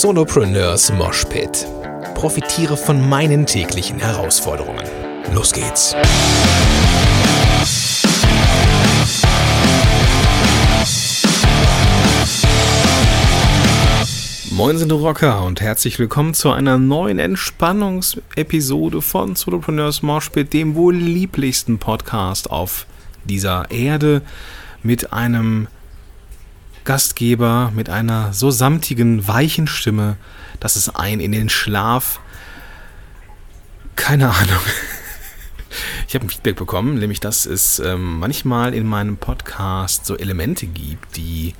Solopreneurs Moshpit. Profitiere von meinen täglichen Herausforderungen. Los geht's! Moin sind Rocker und herzlich willkommen zu einer neuen Entspannungsepisode von Solopreneurs Moshpit, dem wohl lieblichsten Podcast auf dieser Erde mit einem Gastgeber mit einer so samtigen, weichen Stimme, dass es ein in den Schlaf. Keine Ahnung. Ich habe ein Feedback bekommen, nämlich dass es ähm, manchmal in meinem Podcast so Elemente gibt, die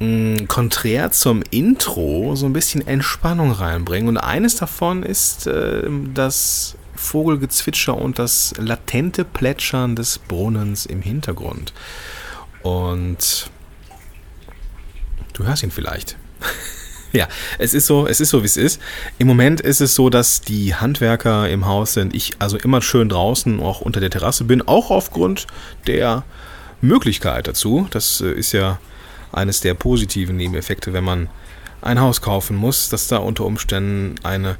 mh, mm, konträr zum Intro so ein bisschen Entspannung reinbringen. Und eines davon ist äh, das Vogelgezwitscher und das latente Plätschern des Brunnens im Hintergrund. Und Du hörst ihn vielleicht. ja, es ist so, es ist so, wie es ist. Im Moment ist es so, dass die Handwerker im Haus sind. Ich also immer schön draußen, auch unter der Terrasse bin, auch aufgrund der Möglichkeit dazu. Das äh, ist ja eines der positiven Nebeneffekte, wenn man ein Haus kaufen muss, dass da unter Umständen eine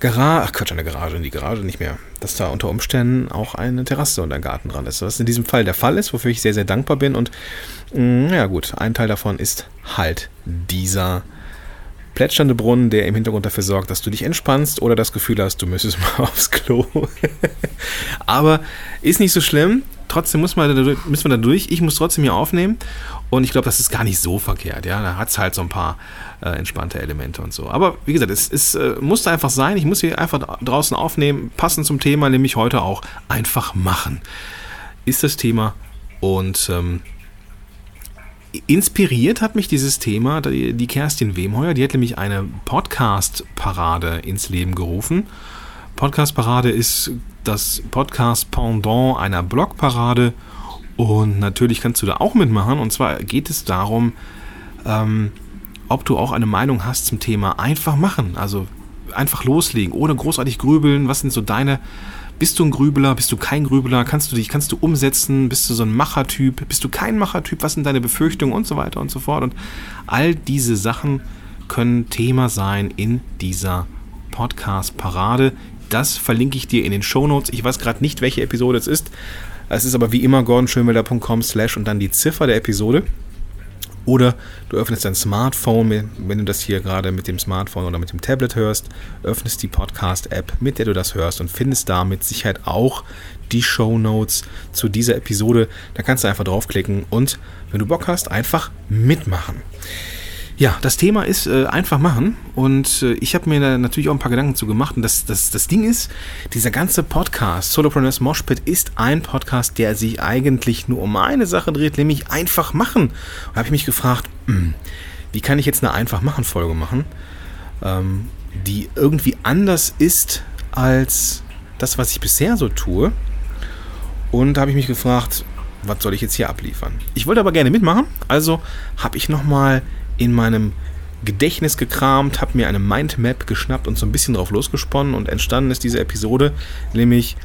Garage, ach Quatsch, eine Garage, die Garage nicht mehr, dass da unter Umständen auch eine Terrasse und ein Garten dran ist. Was in diesem Fall der Fall ist, wofür ich sehr, sehr dankbar bin. Und mh, mm, ja gut, ein Teil davon ist halt dieser plätschernde Brunnen, der im Hintergrund dafür sorgt, dass du dich entspannst oder das Gefühl hast, du müsstest mal aufs Klo. Aber ist nicht so schlimm. Trotzdem muss man da, müssen wir da durch. Ich muss trotzdem hier aufnehmen. Und ich glaube, das ist gar nicht so verkehrt. Ja, da hat es halt so ein paar äh, entspannte Elemente und so. Aber wie gesagt, es, es äh, musste einfach sein. Ich muss hier einfach draußen aufnehmen, passend zum Thema, nämlich heute auch einfach machen. Ist das Thema. Und ähm, inspiriert hat mich dieses Thema die, die Kerstin Wemheuer. Die hat nämlich eine Podcast-Parade ins Leben gerufen. Podcast-Parade ist das Podcast-Pendant einer Blog-Parade. Und natürlich kannst du da auch mitmachen. Und zwar geht es darum, ähm, ob du auch eine Meinung hast zum Thema einfach machen. Also einfach loslegen, ohne großartig grübeln. Was sind so deine. Bist du ein Grübler? Bist du kein Grübler? Kannst du dich, kannst du umsetzen? Bist du so ein Machertyp? Bist du kein Machertyp? Was sind deine Befürchtungen und so weiter und so fort? Und all diese Sachen können Thema sein in dieser Podcast-Parade. Das verlinke ich dir in den Show Notes. Ich weiß gerade nicht, welche Episode es ist, es ist aber wie immer gordonschönwelder.com slash und dann die Ziffer der Episode. Oder du öffnest dein Smartphone, wenn du das hier gerade mit dem Smartphone oder mit dem Tablet hörst, öffnest die Podcast-App, mit der du das hörst und findest da mit Sicherheit auch die Show Notes zu dieser Episode. Da kannst du einfach draufklicken und wenn du Bock hast, einfach mitmachen. Ja, das Thema ist äh, einfach machen und äh, ich habe mir da natürlich auch ein paar Gedanken zu gemacht und das, das, das Ding ist, dieser ganze Podcast, Solopreneurs Moshpit, ist ein Podcast, der sich eigentlich nur um eine Sache dreht, nämlich einfach machen. Und da habe ich mich gefragt, mh, hm, wie kann ich jetzt eine einfach machen Folge machen, ähm, die irgendwie anders ist als das, was ich bisher so tue. Und da habe ich mich gefragt, was soll ich jetzt hier abliefern? Ich wollte aber gerne mitmachen, also habe ich nochmal in meinem Gedächtnis gekramt, habe mir eine Mindmap geschnappt und so ein bisschen drauf losgesponnen und entstanden ist diese Episode, nämlich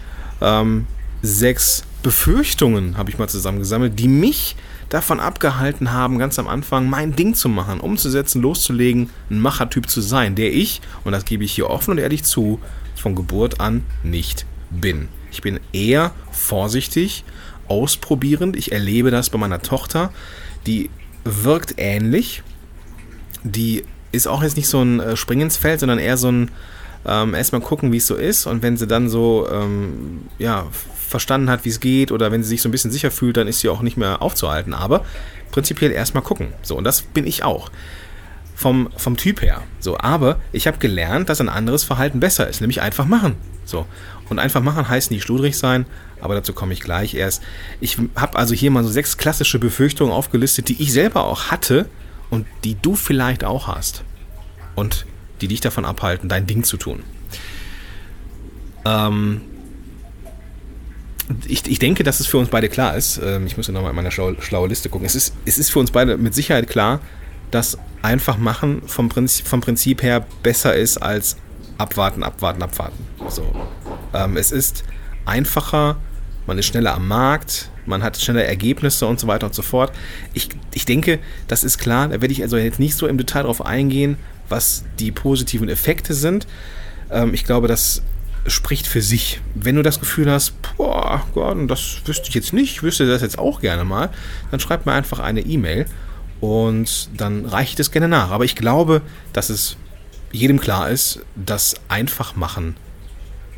ähm, sechs Befürchtungen habe ich mal zusammengesammelt, die mich davon abgehalten haben, ganz am Anfang mein Ding zu machen, umzusetzen, loszulegen, ein Machertyp zu sein, der ich, und das gebe ich hier offen und ehrlich zu, von Geburt an nicht bin. Ich bin eher vorsichtig, ausprobierend. Ich erlebe das bei meiner Tochter, die wirkt ähnlich, die ist auch jetzt nicht so ein äh, Spring ins Feld, sondern eher so ein ähm, erstmal gucken, wie es so ist. Und wenn sie dann so ähm, ja, verstanden hat, wie es geht, oder wenn sie sich so ein bisschen sicher fühlt, dann ist sie auch nicht mehr aufzuhalten. Aber prinzipiell erstmal gucken. So, und das bin ich auch. Vom, vom Typ her. So, aber ich habe gelernt, dass ein anderes Verhalten besser ist, nämlich einfach machen. So. Und einfach machen heißt nicht schludrig sein, aber dazu komme ich gleich erst. Ich habe also hier mal so sechs klassische Befürchtungen aufgelistet, die ich selber auch hatte, und die du vielleicht auch hast und die dich davon abhalten, dein Ding zu tun. Ähm, ich, ich denke, dass es für uns beide klar ist. Ähm, ich muss nochmal in meiner schlau, schlaue Liste gucken. Es ist, es ist für uns beide mit Sicherheit klar, dass einfach machen vom Prinzip, vom Prinzip her besser ist als abwarten, abwarten, abwarten. So. Ähm, es ist einfacher, man ist schneller am Markt, man hat schneller Ergebnisse und so weiter und so fort. Ich, ich denke, das ist klar, da werde ich also jetzt nicht so im Detail darauf eingehen, was die positiven Effekte sind. Ähm, ich glaube, das spricht für sich. Wenn du das Gefühl hast, boah, Gordon, das wüsste ich jetzt nicht, wüsste das jetzt auch gerne mal, dann schreib mir einfach eine E-Mail und dann reiche ich das gerne nach. Aber ich glaube, dass es jedem klar ist, dass einfach machen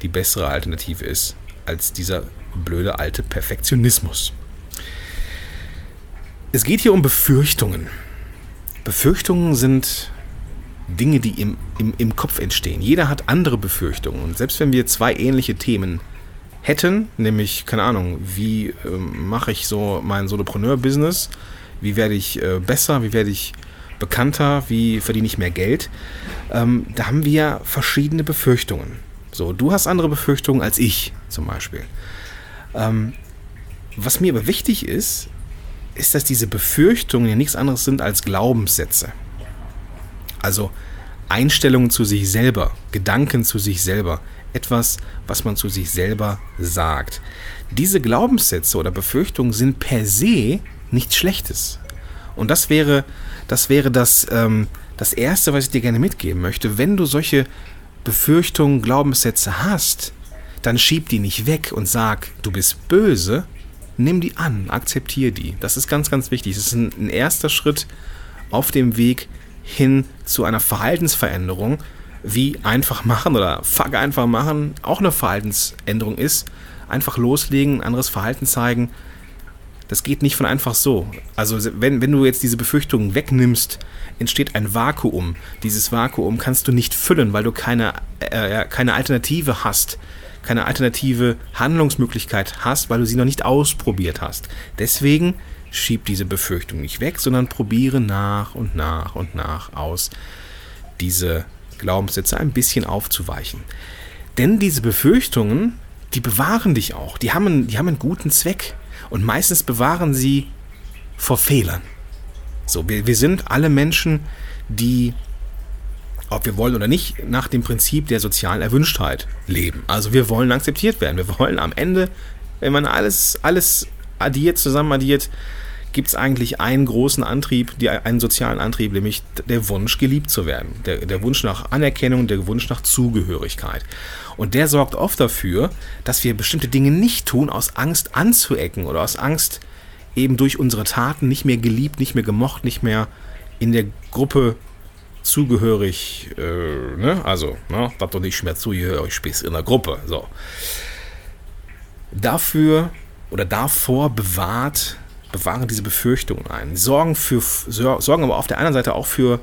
die bessere Alternative ist als dieser blöde alte Perfektionismus. Es geht hier um Befürchtungen. Befürchtungen sind Dinge, die im, im, im Kopf entstehen. Jeder hat andere Befürchtungen. Und selbst wenn wir zwei ähnliche Themen hätten, nämlich, keine Ahnung, wie ähm, mache ich so mein Solopreneur-Business, wie werde ich äh, besser, wie werde ich bekannter, wie verdiene ich mehr Geld, ähm, da haben wir verschiedene Befürchtungen. So, du hast andere Befürchtungen als ich zum Beispiel. Ähm, was mir aber wichtig ist, ist, dass diese Befürchtungen ja nichts anderes sind als Glaubenssätze. Also Einstellungen zu sich selber, Gedanken zu sich selber, etwas, was man zu sich selber sagt. Diese Glaubenssätze oder Befürchtungen sind per se nichts Schlechtes. Und das wäre das, wäre das, ähm, das Erste, was ich dir gerne mitgeben möchte. Wenn du solche Befürchtungen, Glaubenssätze hast, dann schieb die nicht weg und sag, du bist böse. Nimm die an, akzeptier die. Das ist ganz, ganz wichtig. Das ist ein, ein erster Schritt auf dem Weg hin zu einer Verhaltensveränderung, wie einfach machen oder fuck einfach machen auch eine Verhaltensänderung ist. Einfach loslegen, anderes Verhalten zeigen. Das geht nicht von einfach so. Also wenn, wenn du jetzt diese Befürchtungen wegnimmst, entsteht ein Vakuum. Dieses Vakuum kannst du nicht füllen, weil du keine, äh, keine Alternative hast, keine alternative Handlungsmöglichkeit hast, weil du sie noch nicht ausprobiert hast. Deswegen schieb diese Befürchtung nicht weg, sondern probiere nach und nach und nach aus, diese Glaubenssätze ein bisschen aufzuweichen. Denn diese Befürchtungen, die bewahren dich auch. Die haben, die haben einen guten Zweck. Und meistens bewahren sie vor Fehlern. So, wir, wir sind alle Menschen, die, ob wir wollen oder nicht, nach dem Prinzip der sozialen Erwünschtheit leben. Also wir wollen akzeptiert werden. Wir wollen am Ende, wenn man alles, alles addiert, zusammen addiert, gibt es eigentlich einen großen Antrieb, die, einen sozialen Antrieb, nämlich der Wunsch, geliebt zu werden. Der, der Wunsch nach Anerkennung, der Wunsch nach Zugehörigkeit. Und der sorgt oft dafür, dass wir bestimmte Dinge nicht tun, aus Angst anzuecken oder aus Angst eben durch unsere Taten nicht mehr geliebt, nicht mehr gemocht, nicht mehr in der Gruppe zugehörig, äh, ne? also, ne? dass du nicht mehr zugehörig bist in der Gruppe. So. Dafür oder davor bewahrt bewahren diese Befürchtungen ein. Sorgen, für, sorgen aber auf der anderen Seite auch für,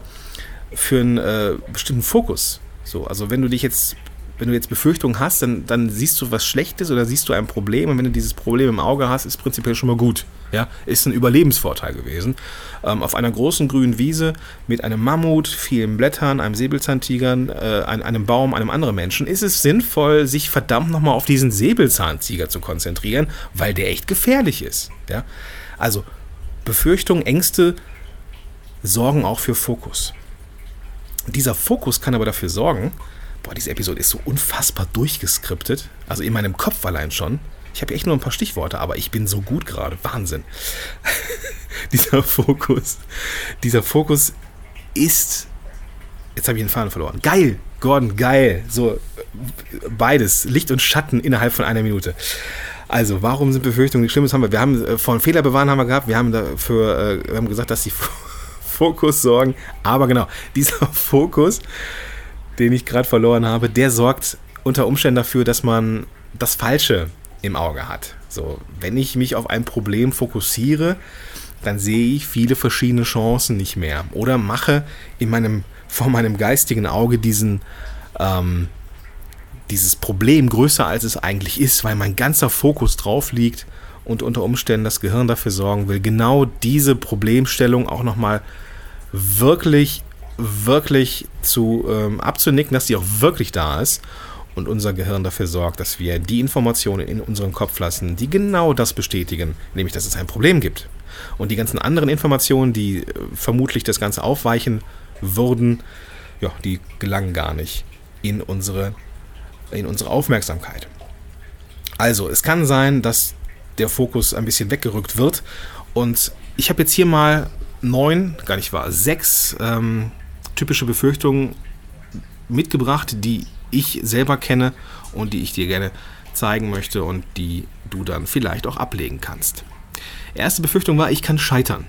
für einen äh, bestimmten Fokus. So, also wenn du dich jetzt, wenn du jetzt Befürchtungen hast, dann, dann siehst du was Schlechtes oder siehst du ein Problem und wenn du dieses Problem im Auge hast, ist prinzipiell schon mal gut. Ja, ist ein Überlebensvorteil gewesen. Ähm, auf einer großen grünen Wiese mit einem Mammut, vielen Blättern, einem Säbelzahntiger, äh, einem Baum, einem anderen Menschen, ist es sinnvoll, sich verdammt nochmal auf diesen Säbelzahntiger zu konzentrieren, weil der echt gefährlich ist. Ja, also Befürchtungen, Ängste sorgen auch für Fokus. Dieser Fokus kann aber dafür sorgen, boah, diese Episode ist so unfassbar durchgeskriptet, also in meinem Kopf allein schon. Ich habe echt nur ein paar Stichworte, aber ich bin so gut gerade. Wahnsinn. dieser Fokus, dieser Fokus ist. Jetzt habe ich den Faden verloren. Geil, Gordon, geil. So, beides, Licht und Schatten innerhalb von einer Minute. Also, warum sind Befürchtungen nicht schlimm? haben wir, wir haben äh, von Fehler bewahren haben wir gehabt. Wir haben dafür, äh, wir haben gesagt, dass sie Fokus sorgen. Aber genau, dieser Fokus, den ich gerade verloren habe, der sorgt unter Umständen dafür, dass man das Falsche im Auge hat. So, wenn ich mich auf ein Problem fokussiere, dann sehe ich viele verschiedene Chancen nicht mehr. Oder mache in meinem, vor meinem geistigen Auge diesen, ähm, dieses Problem größer, als es eigentlich ist, weil mein ganzer Fokus drauf liegt und unter Umständen das Gehirn dafür sorgen will, genau diese Problemstellung auch nochmal wirklich, wirklich zu ähm, abzunicken, dass sie auch wirklich da ist und unser Gehirn dafür sorgt, dass wir die Informationen in unserem Kopf lassen, die genau das bestätigen, nämlich dass es ein Problem gibt. Und die ganzen anderen Informationen, die äh, vermutlich das Ganze aufweichen würden, ja, die gelangen gar nicht in unsere in unsere Aufmerksamkeit. Also, es kann sein, dass der Fokus ein bisschen weggerückt wird. Und ich habe jetzt hier mal neun, gar nicht wahr, sechs ähm, typische Befürchtungen mitgebracht, die ich selber kenne und die ich dir gerne zeigen möchte und die du dann vielleicht auch ablegen kannst. Erste Befürchtung war, ich kann scheitern.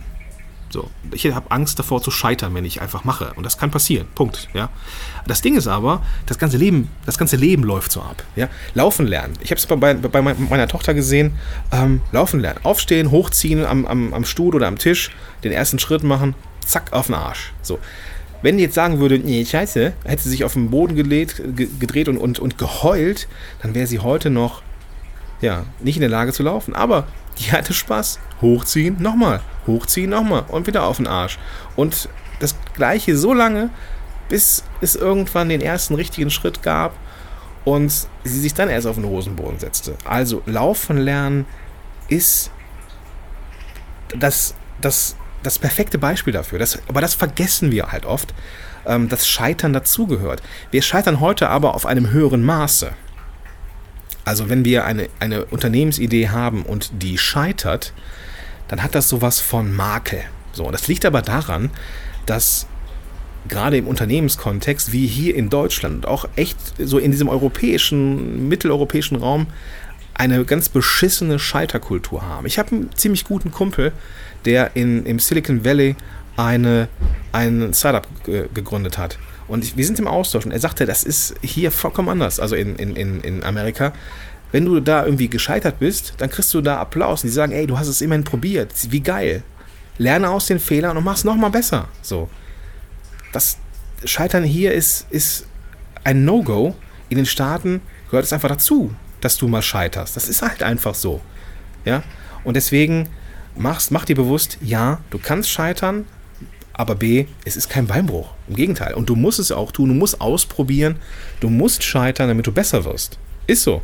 So, ich habe Angst davor zu scheitern, wenn ich einfach mache. Und das kann passieren. Punkt. Ja. Das Ding ist aber, das ganze Leben, das ganze Leben läuft so ab. Ja. Laufen lernen. Ich habe es bei, bei, meiner Tochter gesehen. Ähm, laufen lernen. Aufstehen, hochziehen am, am, am Stuhl oder am Tisch, den ersten Schritt machen, zack, auf den Arsch. So. Wenn die jetzt sagen würde, nee, scheiße, hätte sie sich auf den Boden gelegt, gedreht und, und, und geheult, dann wäre sie heute noch ja, nicht in der Lage zu laufen. Aber die hatte Spaß. Hochziehen, nochmal. Hochziehen, nochmal. Und wieder auf den Arsch. Und das gleiche so lange, bis es irgendwann den ersten richtigen Schritt gab und sie sich dann erst auf den Hosenboden setzte. Also Laufen lernen ist das, das, das perfekte Beispiel dafür. Das, aber das vergessen wir halt oft, ähm, dass Scheitern dazugehört. Wir scheitern heute aber auf einem höheren Maße. Also wenn wir eine, eine Unternehmensidee haben und die scheitert, dann hat das sowas von Makel. So, das liegt aber daran, dass gerade im Unternehmenskontext, wie hier in Deutschland, auch echt so in diesem europäischen, mitteleuropäischen Raum, eine ganz beschissene Scheiterkultur haben. Ich habe einen ziemlich guten Kumpel, der in, im Silicon Valley eine, ein Startup gegründet hat. Und ich, wir sind im Austausch und er sagte, das ist hier vollkommen anders, also in, in, in, Amerika. Wenn du da irgendwie gescheitert bist, dann kriegst du da Applaus und die sagen, ey, du hast es immerhin probiert, wie geil. Lerne aus den Fehlern und mach es nochmal besser. So. Das Scheitern hier ist, ist ein No-Go. In den Staaten gehört es einfach dazu, dass du mal scheiterst. Das ist halt einfach so. Ja? Und deswegen machst, mach dir bewusst, ja, du kannst scheitern, aber B, es ist kein Beinbruch. Im Gegenteil. Und du musst es auch tun. Du musst ausprobieren. Du musst scheitern, damit du besser wirst. Ist so.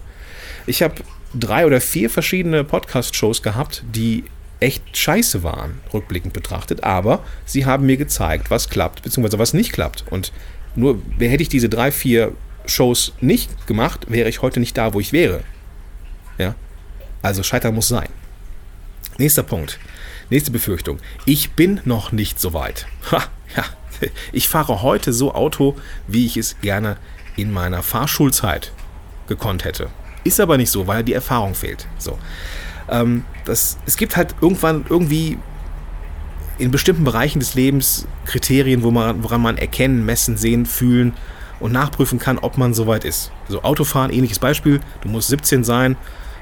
Ich habe drei oder vier verschiedene Podcast-Shows gehabt, die echt scheiße waren, rückblickend betrachtet. Aber sie haben mir gezeigt, was klappt, beziehungsweise was nicht klappt. Und nur hätte ich diese drei, vier Shows nicht gemacht, wäre ich heute nicht da, wo ich wäre. Ja? Also scheitern muss sein. Nächster Punkt. Nächste Befürchtung. Ich bin noch nicht so weit. Ha, ja. Ich fahre heute so Auto, wie ich es gerne in meiner Fahrschulzeit gekonnt hätte. Ist aber nicht so, weil die Erfahrung fehlt. So. Ähm, das, es gibt halt irgendwann irgendwie in bestimmten Bereichen des Lebens Kriterien, wo man, woran man erkennen, messen, sehen, fühlen und nachprüfen kann, ob man soweit ist. So Autofahren, ähnliches Beispiel. Du musst 17 sein,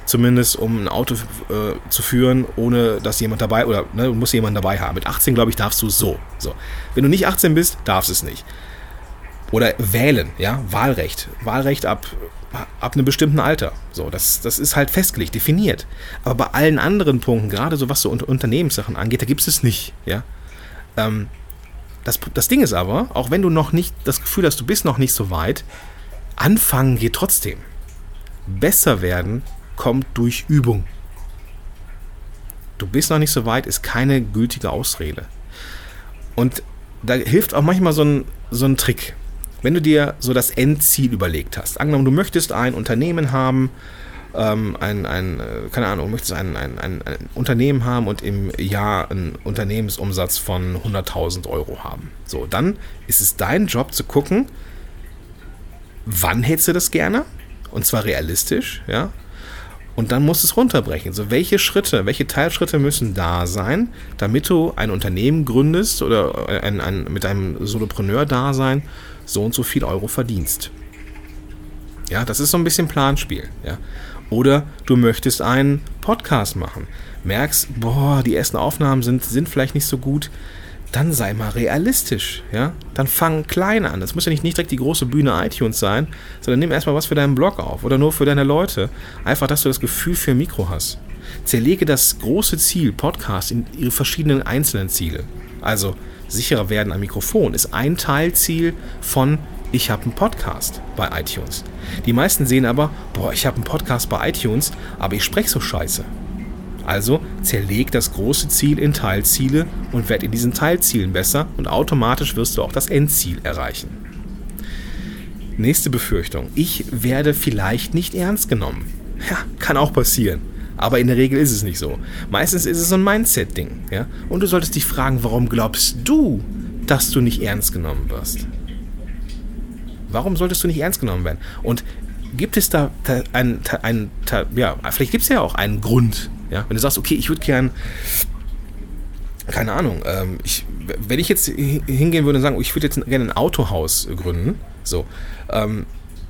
zumindest, um ein Auto äh, zu führen, ohne dass jemand dabei oder ne, du musst dabei haben. Mit 18, glaube ich, darfst du so. so. Wenn du nicht 18 bist, darfst es nicht. Oder wählen, ja, Wahlrecht. Wahlrecht ab, ab einem bestimmten Alter. So, das, das ist halt festgelegt, definiert. Aber bei allen anderen Punkten, gerade so was so Unternehmenssachen angeht, da gibt es es nicht, ja. Ähm, das, das Ding ist aber, auch wenn du noch nicht das Gefühl hast, du bist noch nicht so weit, anfangen geht trotzdem. Besser werden kommt durch Übung. Du bist noch nicht so weit, ist keine gültige Ausrede. Und da hilft auch manchmal so ein, so ein Trick. Wenn du dir so das Endziel überlegt hast, angenommen, du möchtest ein Unternehmen haben, ähm, ein, ein, äh, keine Ahnung, du möchtest ein, ein, ein, ein Unternehmen haben und im Jahr einen Unternehmensumsatz von 100.000 Euro haben. So, dann ist es dein Job zu gucken, wann hättest du das gerne? Und zwar realistisch, ja. Und dann musst du es runterbrechen. So, welche Schritte, welche Teilschritte müssen da sein, damit du ein Unternehmen gründest oder ein, ein, mit einem Solopreneur-Dasein so und so viel Euro verdienst. Ja, das ist so ein bisschen Planspiel. Ja. Oder du möchtest einen Podcast machen. Merkst, boah, die ersten Aufnahmen sind, sind vielleicht nicht so gut dann sei mal realistisch, ja? Dann fang klein an. Das muss ja nicht, nicht direkt die große Bühne iTunes sein, sondern nimm erstmal was für deinen Blog auf oder nur für deine Leute. Einfach, dass du das Gefühl für Mikro hast. Zerlege das große Ziel, Podcast, in ihre verschiedenen einzelnen Ziele. Also, sicherer werden am Mikrofon ist ein Teilziel von ich habe einen Podcast bei iTunes. Die meisten sehen aber, boah, ich habe einen Podcast bei iTunes, aber ich spreche so scheiße. Also zerleg das große Ziel in Teilziele und werd in diesen Teilzielen besser und automatisch wirst du auch das Endziel erreichen. Nächste Befürchtung. Ich werde vielleicht nicht ernst genommen. Ja, kann auch passieren. Aber in der Regel ist es nicht so. Meistens ist es so ein Mindset-Ding. Ja? Und du solltest dich fragen, warum glaubst du, dass du nicht ernst genommen wirst? Warum solltest du nicht ernst genommen werden? Und gibt es da einen, einen ja, vielleicht gibt es ja auch einen Grund, ja, wenn du sagst, okay, ich würde gern, keine Ahnung, ähm, ich, wenn ich jetzt hingehen würde und sagen, ich würde jetzt gerne ein Autohaus gründen, so, ähm,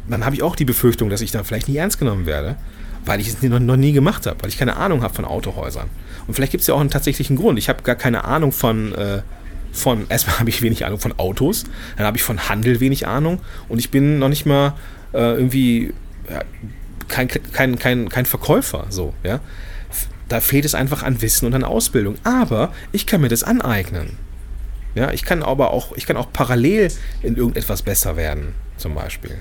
dann habe ich auch die Befürchtung, dass ich da vielleicht nicht ernst genommen werde, weil ich es noch, noch nie gemacht habe, weil ich keine Ahnung habe von Autohäusern. Und vielleicht gibt es ja auch einen tatsächlichen Grund. Ich habe gar keine Ahnung von, äh, von, erstmal habe ich wenig Ahnung von Autos, dann habe ich von Handel wenig Ahnung und ich bin noch nicht mal äh, irgendwie ja, kein, kein, kein, kein Verkäufer, so, ja. Da fehlt es einfach an Wissen und an Ausbildung. Aber ich kann mir das aneignen. Ja, ich kann aber auch, ich kann auch parallel in irgendetwas besser werden, zum Beispiel.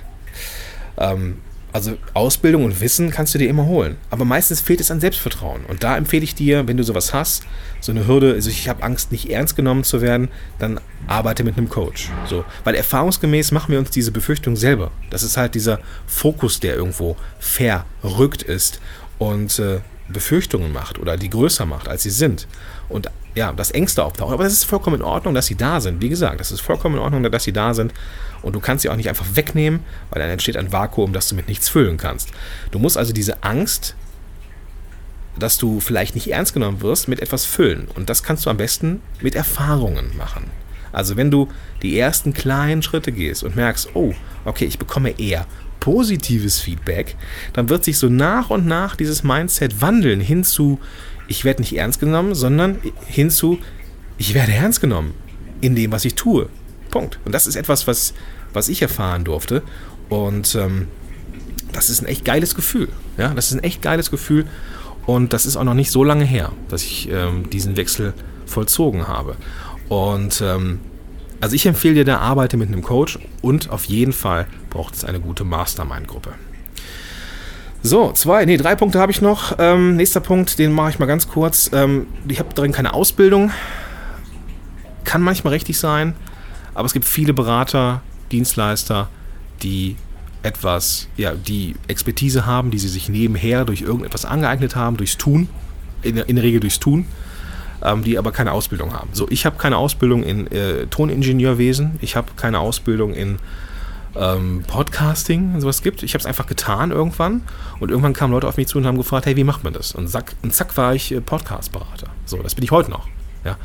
Ähm, also Ausbildung und Wissen kannst du dir immer holen. Aber meistens fehlt es an Selbstvertrauen. Und da empfehle ich dir, wenn du sowas hast, so eine Hürde, also ich habe Angst, nicht ernst genommen zu werden, dann arbeite mit einem Coach. So, weil erfahrungsgemäß machen wir uns diese Befürchtung selber. Das ist halt dieser Fokus, der irgendwo verrückt ist und äh, Befürchtungen macht oder die größer macht, als sie sind. Und ja, dass Ängste auftauchen. Aber das ist vollkommen in Ordnung, dass sie da sind. Wie gesagt, das ist vollkommen in Ordnung, dass sie da sind. Und du kannst sie auch nicht einfach wegnehmen, weil dann entsteht ein Vakuum, das du mit nichts füllen kannst. Du musst also diese Angst, dass du vielleicht nicht ernst genommen wirst, mit etwas füllen. Und das kannst du am besten mit Erfahrungen machen. Also wenn du die ersten kleinen Schritte gehst und merkst, oh, okay, ich bekomme eher positives Feedback, dann wird sich so nach und nach dieses Mindset wandeln hin zu, ich werde nicht ernst genommen, sondern hin zu, ich werde ernst genommen in dem, was ich tue. Punkt. Und das ist etwas, was, was ich erfahren durfte. Und ähm, das ist ein echt geiles Gefühl. Ja, das ist ein echt geiles Gefühl. Und das ist auch noch nicht so lange her, dass ich ähm, diesen Wechsel vollzogen habe. Und ähm, also ich empfehle dir da, arbeite mit einem Coach und auf jeden Fall braucht es eine gute Mastermind-Gruppe. So, zwei, nee, drei Punkte habe ich noch. Ähm, nächster Punkt, den mache ich mal ganz kurz. Ähm, ich habe darin keine Ausbildung. Kann manchmal richtig sein, aber es gibt viele Berater, Dienstleister, die etwas, ja, die Expertise haben, die sie sich nebenher durch irgendetwas angeeignet haben, durchs Tun, in, in der Regel durchs Tun, ähm, die aber keine Ausbildung haben. So, ich habe keine Ausbildung in äh, Toningenieurwesen, ich habe keine Ausbildung in ähm, Podcasting sowas gibt. Ich habe es einfach getan irgendwann und irgendwann kamen Leute auf mich zu und haben gefragt, hey, wie macht man das? Und zack, und zack war ich äh, Podcast-Berater. So, das bin ich heute noch. Ja.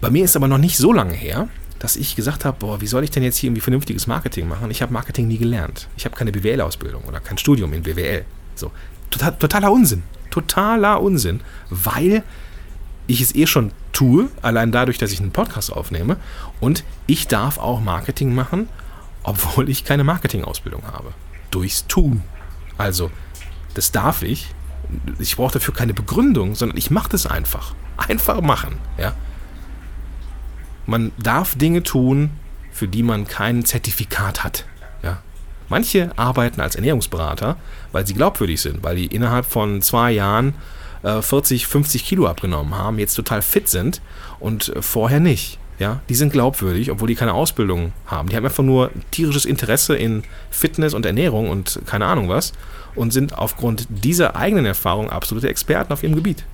Bei mir ist aber noch nicht so lange her, dass ich gesagt habe, boah, wie soll ich denn jetzt hier irgendwie vernünftiges Marketing machen? Ich habe Marketing nie gelernt. Ich habe keine BWL-Ausbildung oder kein Studium in BWL. So, total, totaler Unsinn. Totaler Unsinn, weil ich es eh schon tue, allein dadurch, dass ich einen Podcast aufnehme und ich darf auch Marketing machen obwohl ich keine Marketingausbildung habe. Durchs Tun. Also, das darf ich. Ich brauche dafür keine Begründung, sondern ich mache das einfach. Einfach machen. Ja? Man darf Dinge tun, für die man kein Zertifikat hat. Ja? Manche arbeiten als Ernährungsberater, weil sie glaubwürdig sind, weil die innerhalb von zwei Jahren äh, 40, 50 Kilo abgenommen haben, jetzt total fit sind und äh, vorher nicht. Ja, die sind glaubwürdig, obwohl die keine Ausbildung haben. Die haben einfach nur tierisches Interesse in Fitness und Ernährung und keine Ahnung was und sind aufgrund dieser eigenen Erfahrung absolute Experten auf ihrem Gebiet.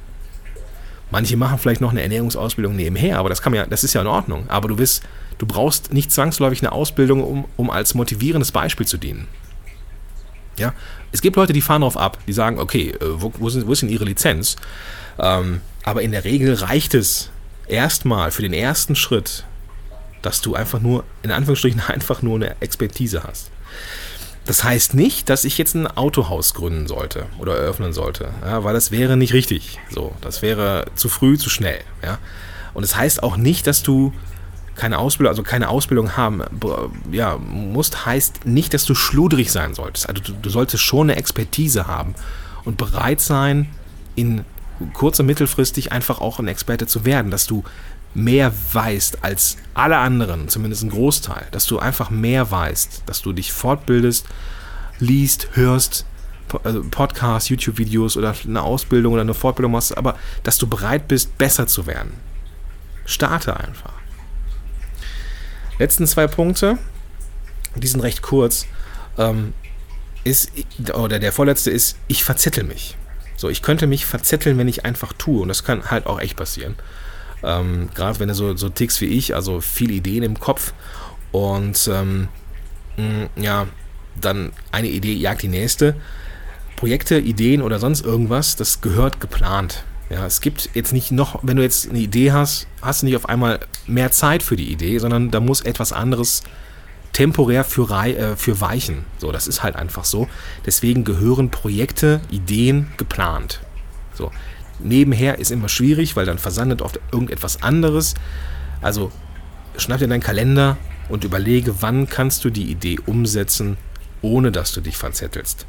Manche machen vielleicht noch eine Ernährungsausbildung nebenher, aber das kann ja, das ist ja in Ordnung. Aber du bist, du brauchst nicht zwangsläufig eine Ausbildung, um, um als motivierendes Beispiel zu dienen. Ja, es gibt Leute, die fahren darauf ab, die sagen, okay, äh, wo, wo, sind, wo ist denn ihre Lizenz? Ähm, aber in der Regel reicht es, erstmal für den ersten Schritt, dass du einfach nur, in Anführungsstrichen, einfach nur eine Expertise hast. Das heißt nicht, dass ich jetzt ein Autohaus gründen sollte oder eröffnen sollte, ja, weil das wäre nicht richtig. So, das wäre zu früh, zu schnell. Ja. Und es das heißt auch nicht, dass du keine Ausbildung, also keine Ausbildung haben ja, musst, heißt nicht, dass du schludrig sein solltest. Also du, du solltest schon eine Expertise haben und bereit sein, in kurz- und mittelfristig einfach auch ein Experte zu werden, dass du mehr weißt als alle anderen, zumindest ein Großteil, dass du einfach mehr weißt, dass du dich fortbildest, liest, hörst, also Podcasts, YouTube-Videos oder eine Ausbildung oder eine Fortbildung machst, aber dass du bereit bist, besser zu werden. Starte einfach. Letzten zwei Punkte, die sind recht kurz. Ähm, ist, oder der vorletzte ist, ich verzettel mich. So, ich könnte mich verzetteln, wenn ich einfach tue. Und das kann halt auch echt passieren. Ähm, Gerade wenn du so, so tickst wie ich, also viele Ideen im Kopf und ähm, mh, ja, dann eine Idee jagt die nächste. Projekte, Ideen oder sonst irgendwas, das gehört geplant. Ja, es gibt jetzt nicht noch, wenn du jetzt eine Idee hast, hast du nicht auf einmal mehr Zeit für die Idee, sondern da muss etwas anderes temporär für, äh, für weichen. So, das ist halt einfach so. Deswegen gehören Projekte, Ideen geplant. So, nebenher ist immer schwierig, weil dann versandet oft irgendetwas anderes. Also schnapp dir deinen Kalender und überlege, wann kannst du die Idee umsetzen, ohne dass du dich verzettelst.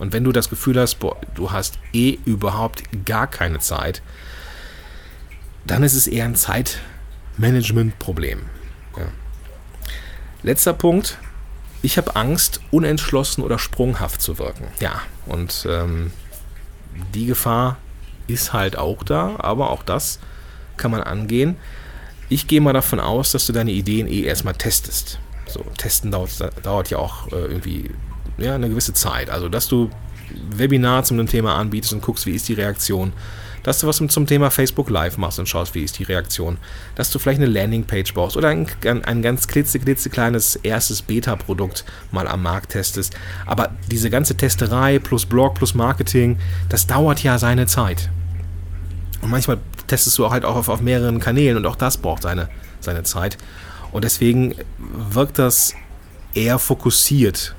Und wenn du das Gefühl hast, boah, du hast eh überhaupt gar keine Zeit, dann ist es eher ein Zeitmanagement-Problem. Ja. Letzter Punkt. Ich habe Angst, unentschlossen oder sprunghaft zu wirken. Ja, und ähm, die Gefahr ist halt auch da, aber auch das kann man angehen. Ich gehe mal davon aus, dass du deine Ideen eh erstmal testest. So, testen dauert, dauert ja auch äh, irgendwie ja, eine gewisse Zeit. Also, dass du Webinar zum Thema anbietest und guckst, wie ist die Reaktion. Dass du was zum Thema Facebook Live machst und schaust, wie ist die Reaktion. Dass du vielleicht eine Landingpage baust oder ein, ein ganz klitzekleines erstes Beta-Produkt mal am Markt testest. Aber diese ganze Testerei plus Blog plus Marketing, das dauert ja seine Zeit. Und manchmal testest du halt auch auf, auf mehreren Kanälen und auch das braucht seine, seine Zeit. Und deswegen wirkt das eher fokussiert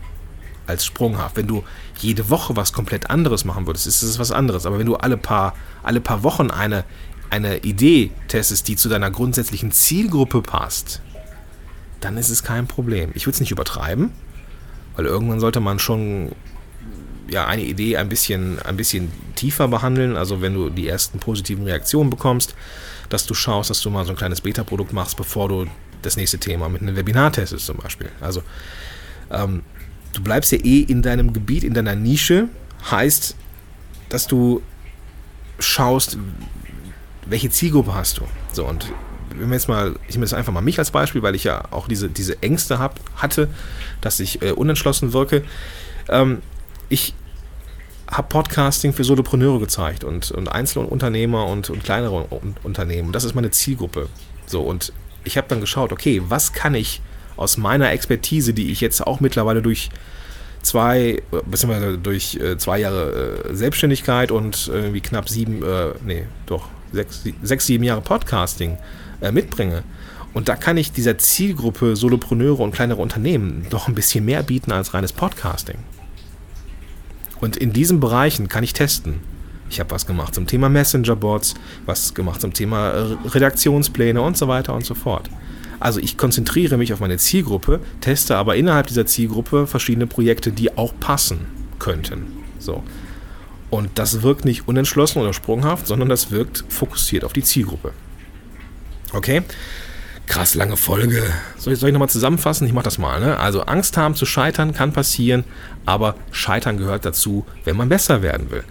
als sprunghaft. Wenn du jede Woche was komplett anderes machen würdest, ist es was anderes. Aber wenn du alle paar, alle paar Wochen eine, eine Idee testest, die zu deiner grundsätzlichen Zielgruppe passt, dann ist es kein Problem. Ich würde es nicht übertreiben, weil irgendwann sollte man schon ja, eine Idee ein bisschen, ein bisschen tiefer behandeln. Also wenn du die ersten positiven Reaktionen bekommst, dass du schaust, dass du mal so ein kleines Beta-Produkt machst, bevor du das nächste Thema mit einem Webinar testest zum Beispiel. Also ähm, du bleibst ja eh in deinem Gebiet, in deiner Nische, heißt, dass du schaust, welche Zielgruppe hast du. So, und wenn wir jetzt mal, ich nehme jetzt einfach mal mich als Beispiel, weil ich ja auch diese, diese Ängste hab, hatte, dass ich äh, unentschlossen wirke. Ähm, ich habe Podcasting für Solopreneure gezeigt und, und Einzelunternehmer und, und kleinere Unternehmen. Das ist meine Zielgruppe. So, und ich habe dann geschaut, okay, was kann ich aus meiner Expertise, die ich jetzt auch mittlerweile durch zwei, beziehungsweise durch äh, zwei Jahre äh, Selbstständigkeit und irgendwie knapp sieben, äh, nee, doch, sechs, sechs, sieben Jahre Podcasting äh, mitbringe. Und da kann ich dieser Zielgruppe Solopreneure und kleinere Unternehmen doch ein bisschen mehr bieten als reines Podcasting. Und in diesen Bereichen kann ich testen. Ich habe was gemacht zum Thema Messenger-Bots, was gemacht zum Thema äh, Redaktionspläne und so weiter und so fort. Also ich konzentriere mich auf meine Zielgruppe, teste aber innerhalb dieser Zielgruppe verschiedene Projekte, die auch passen könnten. So. Und das wirkt nicht unentschlossen oder sprunghaft, sondern das wirkt fokussiert auf die Zielgruppe. Okay? Krass lange Folge. Soll ich, soll ich nochmal zusammenfassen? Ich mache das mal. Ne? Also Angst haben zu scheitern kann passieren, aber Scheitern gehört dazu, wenn man besser werden will.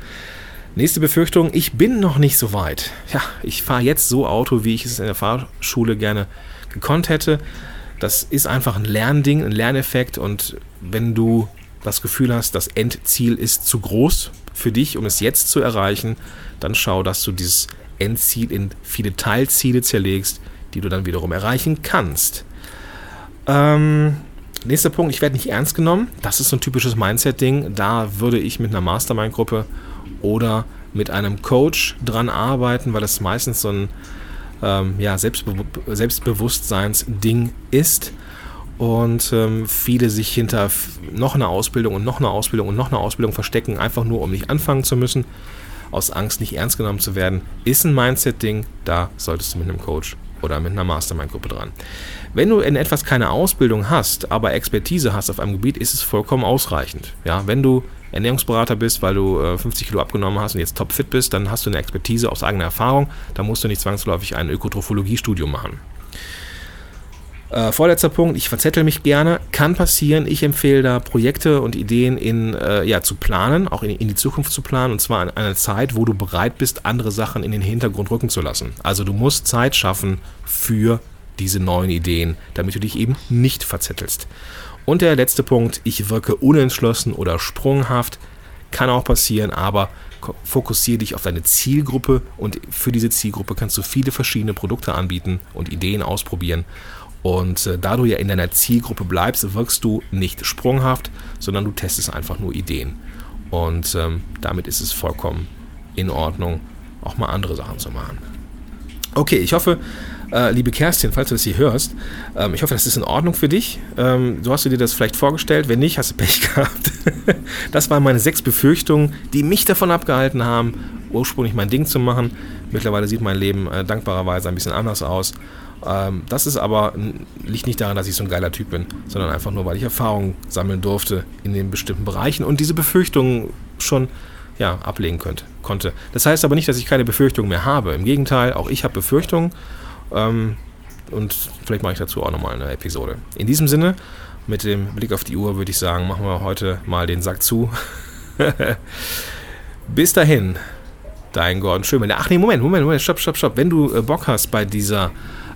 Nächste Befürchtung, ich bin noch nicht so weit. Ja, ich fahre jetzt so Auto, wie ich es in der Fahrschule gerne gekonnt hätte. Das ist einfach ein Lernding, ein Lerneffekt und wenn du das Gefühl hast, das Endziel ist zu groß für dich, um es jetzt zu erreichen, dann schau, dass du dieses Endziel in viele Teilziele zerlegst, die du dann wiederum erreichen kannst. Ähm, nächster Punkt, ich werde nicht ernst genommen. Das ist so ein typisches Mindset-Ding. Da würde ich mit einer Mastermind-Gruppe oder mit einem Coach dran arbeiten, weil das meistens so ein ähm, ja, Selbstbe Selbstbewusstsseins-Ding ist und ähm, viele sich hinter noch einer Ausbildung und noch einer Ausbildung und noch einer Ausbildung verstecken, einfach nur um nicht anfangen zu müssen, aus Angst nicht ernst genommen zu werden, ist ein Mindset-Ding, da solltest du mit einem Coach oder mit einer Mastermind-Gruppe dran. Wenn du in etwas keine Ausbildung hast, aber Expertise hast auf einem Gebiet, ist es vollkommen ausreichend. Ja, wenn du Ernährungsberater bist, weil du äh, 50 Kilo abgenommen hast und jetzt topfit bist, dann hast du eine Expertise aus eigener Erfahrung. Da musst du nicht zwangsläufig ein Ökotrophologie-Studium machen. Äh, vorletzter Punkt, ich verzettel mich gerne. Kann passieren. Ich empfehle da Projekte und Ideen in, äh, ja, zu planen, auch in, in, die Zukunft zu planen. Und zwar in einer Zeit, wo du bereit bist, andere Sachen in den Hintergrund rücken zu lassen. Also du musst Zeit schaffen für diese neuen Ideen, damit du dich eben nicht verzettelst. Und der letzte Punkt, ich wirke unentschlossen oder sprunghaft, kann auch passieren, aber fokussiere dich auf deine Zielgruppe und für diese Zielgruppe kannst du viele verschiedene Produkte anbieten und Ideen ausprobieren. Und äh, da du ja in deiner Zielgruppe bleibst, wirkst du nicht sprunghaft, sondern du testest einfach nur Ideen. Und ähm, damit ist es vollkommen in Ordnung, auch mal andere Sachen zu machen. Okay, ich hoffe, äh, liebe Kerstin, falls du das hier hörst, ähm, ich hoffe, das ist in Ordnung für dich. Ähm, so hast du dir das vielleicht vorgestellt. Wenn nicht, hast du Pech gehabt. das waren meine sechs Befürchtungen, die mich davon abgehalten haben, ursprünglich mein Ding zu machen. Mittlerweile sieht mein Leben äh, dankbarerweise ein bisschen anders aus. Ähm, das ist aber liegt nicht daran, dass ich so ein geiler Typ bin, sondern einfach nur, weil ich Erfahrungen sammeln durfte in den bestimmten Bereichen und diese Befürchtungen schon ja, ablegen könnte, konnte. Das heißt aber nicht, dass ich keine Befürchtungen mehr habe. Im Gegenteil, auch ich habe Befürchtungen. Ähm, und vielleicht mache ich dazu auch nochmal eine Episode. In diesem Sinne, mit dem Blick auf die Uhr würde ich sagen, machen wir heute mal den Sack zu. Bis dahin, dein Gordon Schönwälder. Ach nee, Moment, Moment, Moment, stopp, stopp, stopp. Wenn du äh, Bock hast, bei dieser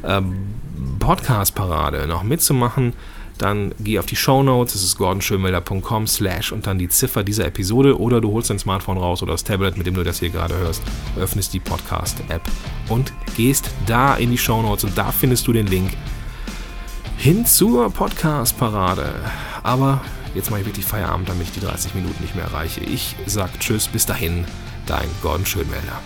ähm, Podcast-Parade noch mitzumachen, dann geh auf die Show Notes, das ist gordonschönwelder.com slash und dann die Ziffer dieser Episode oder du holst dein Smartphone raus oder das Tablet, mit dem du das hier gerade hörst, öffnest die Podcast-App und gehst da in die Show Notes und da findest du den Link hin zur Podcast-Parade. Aber jetzt mache ich wirklich Feierabend, damit ich die 30 Minuten nicht mehr erreiche. Ich sag Tschüss, bis dahin, dein Gordon Schönwälder.